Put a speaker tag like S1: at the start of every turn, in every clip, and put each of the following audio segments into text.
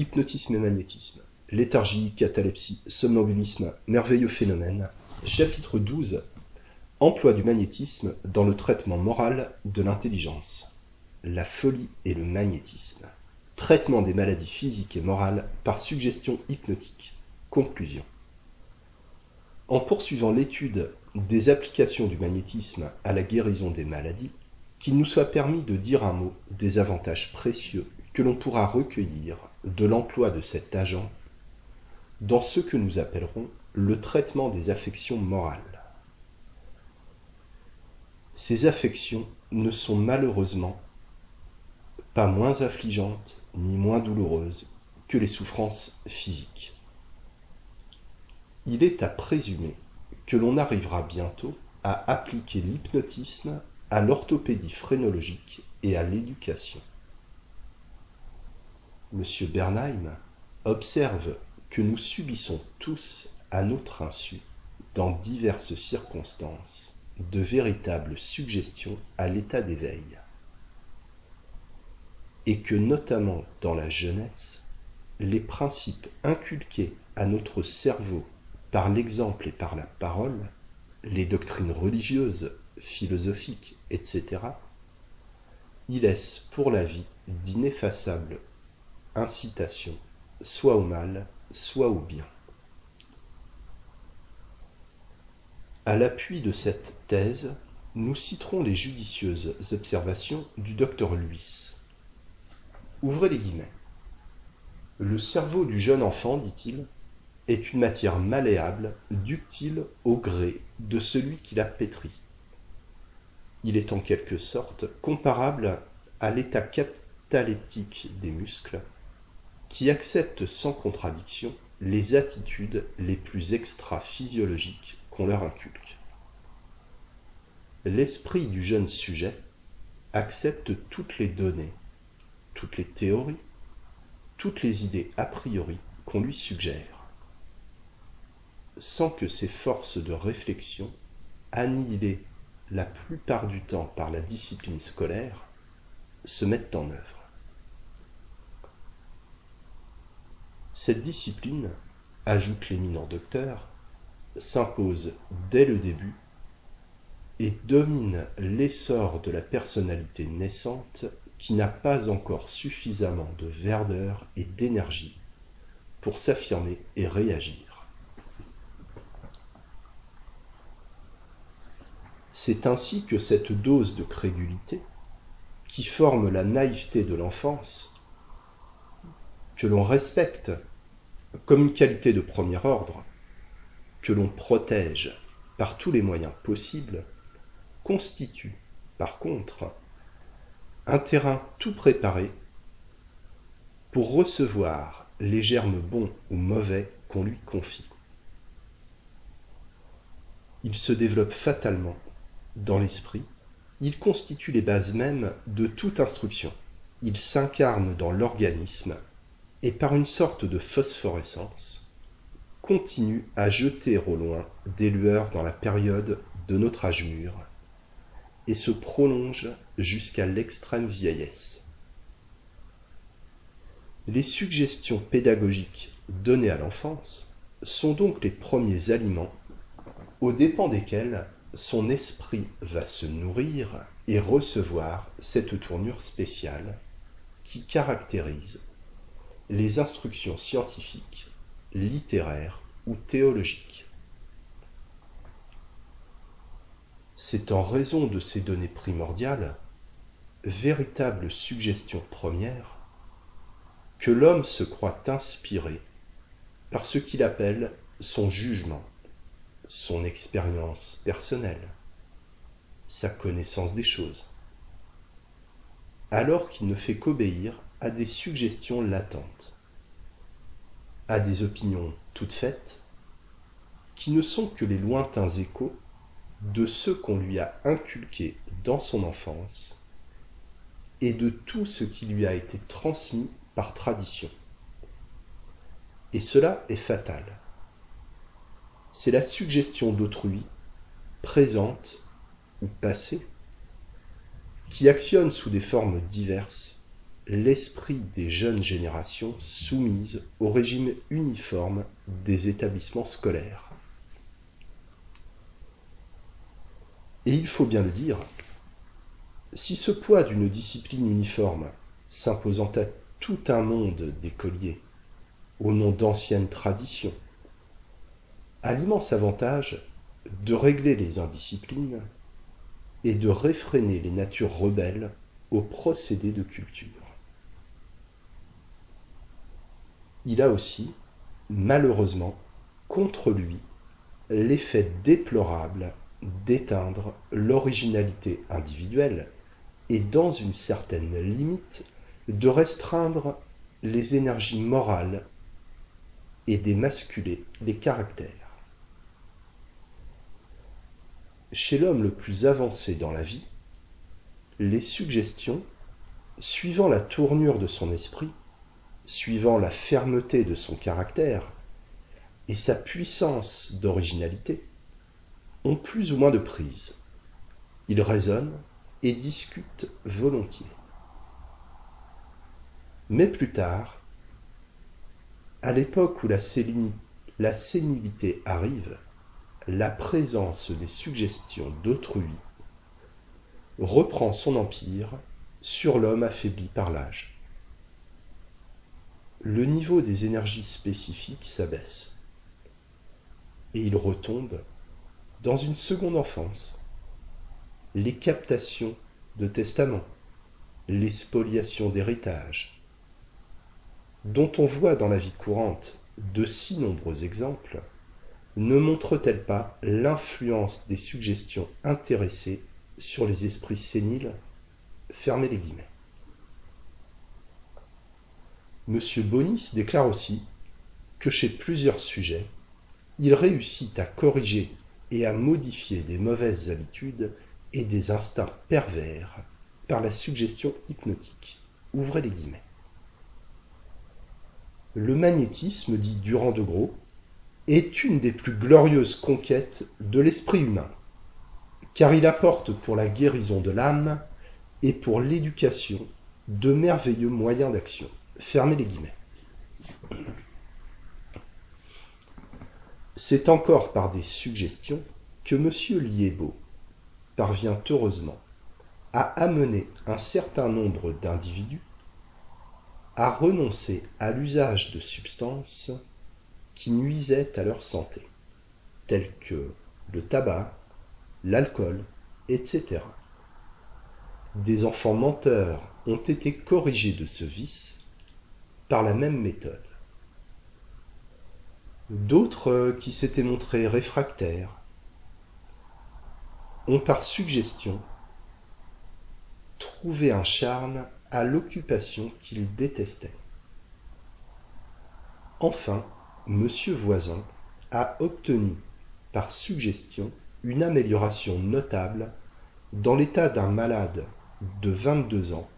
S1: Hypnotisme et magnétisme. Léthargie, catalepsie, somnambulisme, merveilleux phénomène. Chapitre 12. Emploi du magnétisme dans le traitement moral de l'intelligence. La folie et le magnétisme. Traitement des maladies physiques et morales par suggestion hypnotique. Conclusion. En poursuivant l'étude des applications du magnétisme à la guérison des maladies, qu'il nous soit permis de dire un mot des avantages précieux que l'on pourra recueillir de l'emploi de cet agent dans ce que nous appellerons le traitement des affections morales. Ces affections ne sont malheureusement pas moins affligeantes ni moins douloureuses que les souffrances physiques. Il est à présumer que l'on arrivera bientôt à appliquer l'hypnotisme à l'orthopédie phrénologique et à l'éducation. M. Bernheim observe que nous subissons tous, à notre insu, dans diverses circonstances, de véritables suggestions à l'état d'éveil, et que notamment dans la jeunesse, les principes inculqués à notre cerveau par l'exemple et par la parole, les doctrines religieuses, philosophiques, etc., y laissent pour la vie d'ineffaçables incitations, soit au mal, soit au bien. À l'appui de cette thèse, nous citerons les judicieuses observations du docteur Luis. Ouvrez les guillemets. Le cerveau du jeune enfant, dit-il, est une matière malléable, ductile au gré de celui qui la pétrit. Il est en quelque sorte comparable à l'état cataleptique des muscles, qui acceptent sans contradiction les attitudes les plus extra-physiologiques qu'on leur inculque. L'esprit du jeune sujet accepte toutes les données, toutes les théories, toutes les idées a priori qu'on lui suggère sans que ses forces de réflexion, annihilées la plupart du temps par la discipline scolaire, se mettent en œuvre. Cette discipline, ajoute l'éminent docteur, s'impose dès le début et domine l'essor de la personnalité naissante qui n'a pas encore suffisamment de verdeur et d'énergie pour s'affirmer et réagir. C'est ainsi que cette dose de crédulité, qui forme la naïveté de l'enfance, que l'on respecte comme une qualité de premier ordre, que l'on protège par tous les moyens possibles, constitue, par contre, un terrain tout préparé pour recevoir les germes bons ou mauvais qu'on lui confie. Il se développe fatalement dans l'esprit, il constitue les bases mêmes de toute instruction. Il s'incarne dans l'organisme et par une sorte de phosphorescence, continue à jeter au loin des lueurs dans la période de notre âge mûr et se prolonge jusqu'à l'extrême vieillesse. Les suggestions pédagogiques données à l'enfance sont donc les premiers aliments aux dépens desquels son esprit va se nourrir et recevoir cette tournure spéciale qui caractérise les instructions scientifiques, littéraires ou théologiques. C'est en raison de ces données primordiales, véritables suggestions premières, que l'homme se croit inspiré par ce qu'il appelle son jugement son expérience personnelle, sa connaissance des choses, alors qu'il ne fait qu'obéir à des suggestions latentes, à des opinions toutes faites, qui ne sont que les lointains échos de ceux qu'on lui a inculqués dans son enfance et de tout ce qui lui a été transmis par tradition. Et cela est fatal c'est la suggestion d'autrui, présente ou passée, qui actionne sous des formes diverses l'esprit des jeunes générations soumises au régime uniforme des établissements scolaires. Et il faut bien le dire, si ce poids d'une discipline uniforme, s'imposant à tout un monde d'écoliers, au nom d'anciennes traditions, a l'immense avantage de régler les indisciplines et de réfréner les natures rebelles aux procédés de culture. Il a aussi, malheureusement, contre lui l'effet déplorable d'éteindre l'originalité individuelle et, dans une certaine limite, de restreindre les énergies morales et d'émasculer les caractères. Chez l'homme le plus avancé dans la vie, les suggestions, suivant la tournure de son esprit, suivant la fermeté de son caractère et sa puissance d'originalité, ont plus ou moins de prise. Ils raisonnent et discutent volontiers. Mais plus tard, à l'époque où la, la sénilité arrive, la présence des suggestions d'autrui reprend son empire sur l'homme affaibli par l'âge. Le niveau des énergies spécifiques s'abaisse et il retombe dans une seconde enfance. Les captations de testament, les spoliations d'héritage, dont on voit dans la vie courante de si nombreux exemples, ne montrent-elles pas l'influence des suggestions intéressées sur les esprits séniles? Fermez les guillemets. Monsieur Bonis déclare aussi que chez plusieurs sujets, il réussit à corriger et à modifier des mauvaises habitudes et des instincts pervers par la suggestion hypnotique. Ouvrez les guillemets. Le magnétisme, dit Durand de Gros, est une des plus glorieuses conquêtes de l'esprit humain, car il apporte pour la guérison de l'âme et pour l'éducation de merveilleux moyens d'action. Fermez les guillemets. C'est encore par des suggestions que M. Liébeau parvient heureusement à amener un certain nombre d'individus à renoncer à l'usage de substances qui nuisaient à leur santé, telles que le tabac, l'alcool, etc. Des enfants menteurs ont été corrigés de ce vice par la même méthode. D'autres euh, qui s'étaient montrés réfractaires ont par suggestion trouvé un charme à l'occupation qu'ils détestaient. Enfin, M. Voisin a obtenu par suggestion une amélioration notable dans l'état d'un malade de 22 ans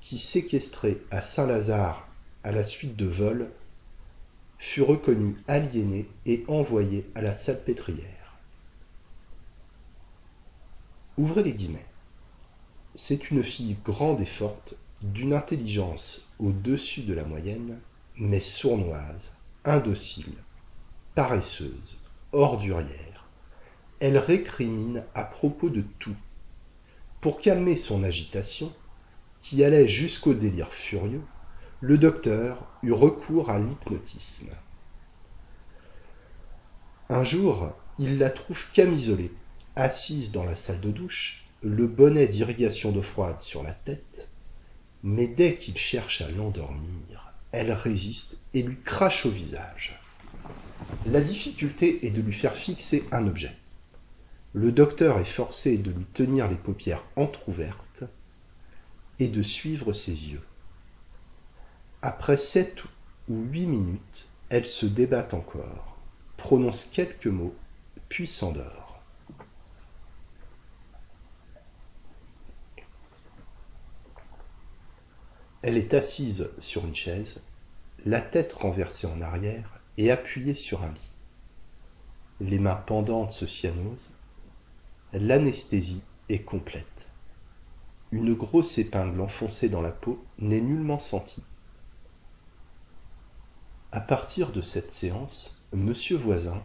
S1: qui, séquestré à Saint-Lazare à la suite de vols, fut reconnu aliéné et envoyé à la salpêtrière. Ouvrez les guillemets. C'est une fille grande et forte, d'une intelligence au-dessus de la moyenne, mais sournoise, indocile, paresseuse, ordurière. Elle récrimine à propos de tout. Pour calmer son agitation, qui allait jusqu'au délire furieux, le docteur eut recours à l'hypnotisme. Un jour, il la trouve camisolée, assise dans la salle de douche, le bonnet d'irrigation d'eau froide sur la tête, mais dès qu'il cherche à l'endormir, elle résiste et lui crache au visage. La difficulté est de lui faire fixer un objet. Le docteur est forcé de lui tenir les paupières entr'ouvertes et de suivre ses yeux. Après sept ou huit minutes, elle se débat encore, prononce quelques mots, puis s'endort. Elle est assise sur une chaise, la tête renversée en arrière et appuyée sur un lit. Les mains pendantes se cyanosent. L'anesthésie est complète. une grosse épingle enfoncée dans la peau n'est nullement sentie. À partir de cette séance, Monsieur Voisin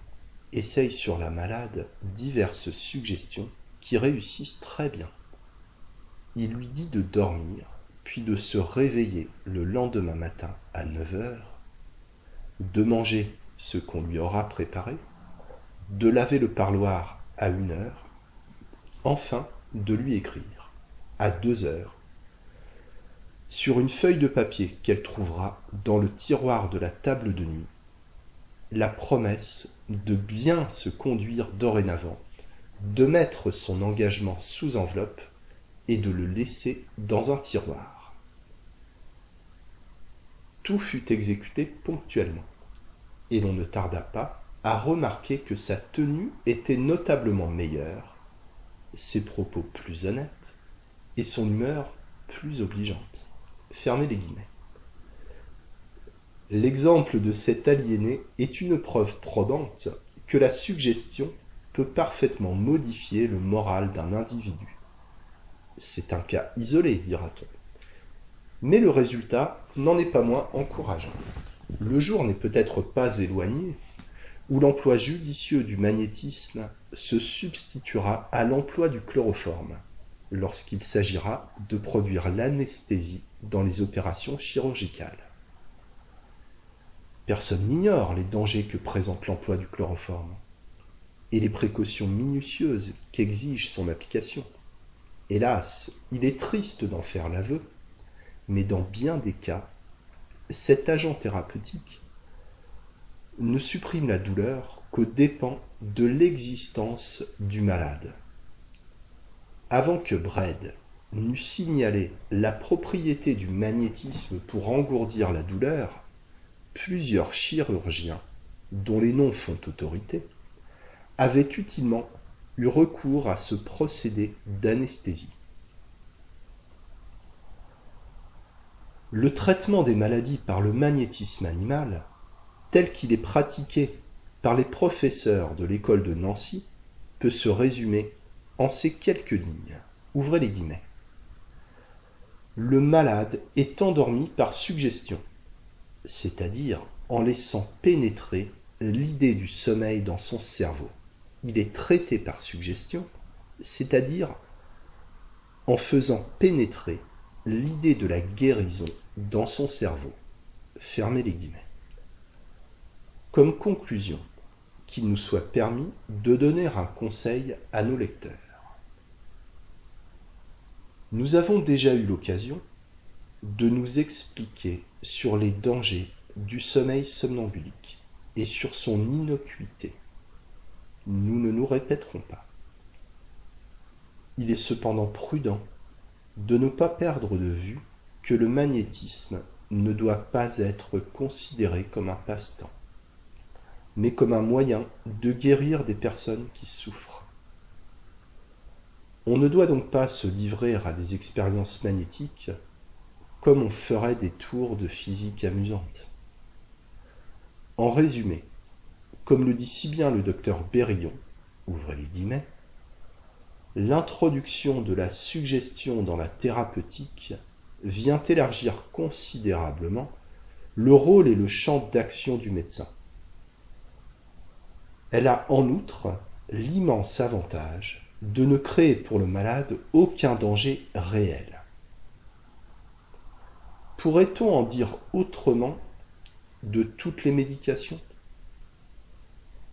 S1: essaye sur la malade diverses suggestions qui réussissent très bien. Il lui dit de dormir, puis de se réveiller le lendemain matin à 9 heures, de manger ce qu'on lui aura préparé, de laver le parloir à une heure, enfin de lui écrire à deux heures sur une feuille de papier qu'elle trouvera dans le tiroir de la table de nuit la promesse de bien se conduire dorénavant, de mettre son engagement sous enveloppe et de le laisser dans un tiroir. Tout fut exécuté ponctuellement, et l'on ne tarda pas à remarquer que sa tenue était notablement meilleure, ses propos plus honnêtes, et son humeur plus obligeante. Fermez les guillemets. L'exemple de cet aliéné est une preuve probante que la suggestion peut parfaitement modifier le moral d'un individu. C'est un cas isolé, dira-t-on. Mais le résultat n'en est pas moins encourageant. Le jour n'est peut-être pas éloigné où l'emploi judicieux du magnétisme se substituera à l'emploi du chloroforme lorsqu'il s'agira de produire l'anesthésie dans les opérations chirurgicales. Personne n'ignore les dangers que présente l'emploi du chloroforme et les précautions minutieuses qu'exige son application. Hélas, il est triste d'en faire l'aveu, mais dans bien des cas, cet agent thérapeutique ne supprime la douleur qu'aux dépens de l'existence du malade. Avant que Bred n'eût signalé la propriété du magnétisme pour engourdir la douleur, plusieurs chirurgiens, dont les noms font autorité, avaient utilement eu recours à ce procédé d'anesthésie. Le traitement des maladies par le magnétisme animal, tel qu'il est pratiqué par les professeurs de l'école de Nancy, peut se résumer en ces quelques lignes. Ouvrez les guillemets. Le malade est endormi par suggestion c'est-à-dire en laissant pénétrer l'idée du sommeil dans son cerveau. Il est traité par suggestion, c'est-à-dire en faisant pénétrer l'idée de la guérison dans son cerveau. Fermez les guillemets. Comme conclusion, qu'il nous soit permis de donner un conseil à nos lecteurs. Nous avons déjà eu l'occasion de nous expliquer sur les dangers du sommeil somnambulique et sur son innocuité. Nous ne nous répéterons pas. Il est cependant prudent de ne pas perdre de vue que le magnétisme ne doit pas être considéré comme un passe-temps, mais comme un moyen de guérir des personnes qui souffrent. On ne doit donc pas se livrer à des expériences magnétiques comme on ferait des tours de physique amusantes. En résumé, comme le dit si bien le docteur guillemets, l'introduction de la suggestion dans la thérapeutique vient élargir considérablement le rôle et le champ d'action du médecin. Elle a en outre l'immense avantage de ne créer pour le malade aucun danger réel. Pourrait-on en dire autrement de toutes les médications?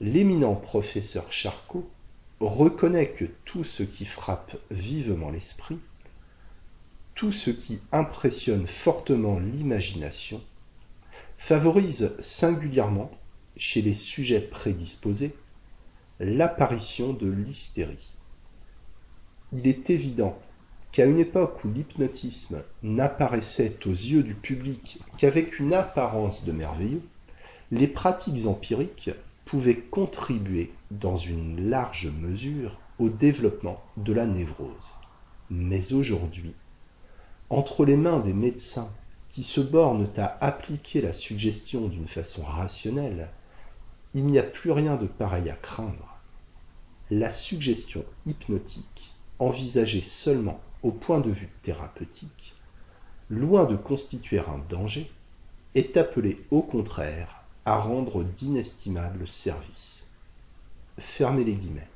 S1: L'éminent professeur Charcot reconnaît que tout ce qui frappe vivement l'esprit, tout ce qui impressionne fortement l'imagination, favorise singulièrement, chez les sujets prédisposés, l'apparition de l'hystérie. Il est évident qu'à une époque où l'hypnotisme n'apparaissait aux yeux du public qu'avec une apparence de merveilleux, les pratiques empiriques pouvaient contribuer dans une large mesure au développement de la névrose. Mais aujourd'hui, entre les mains des médecins qui se bornent à appliquer la suggestion d'une façon rationnelle, il n'y a plus rien de pareil à craindre. La suggestion hypnotique, envisagée seulement au point de vue thérapeutique, loin de constituer un danger, est appelé au contraire à rendre d'inestimables services. Fermez les guillemets.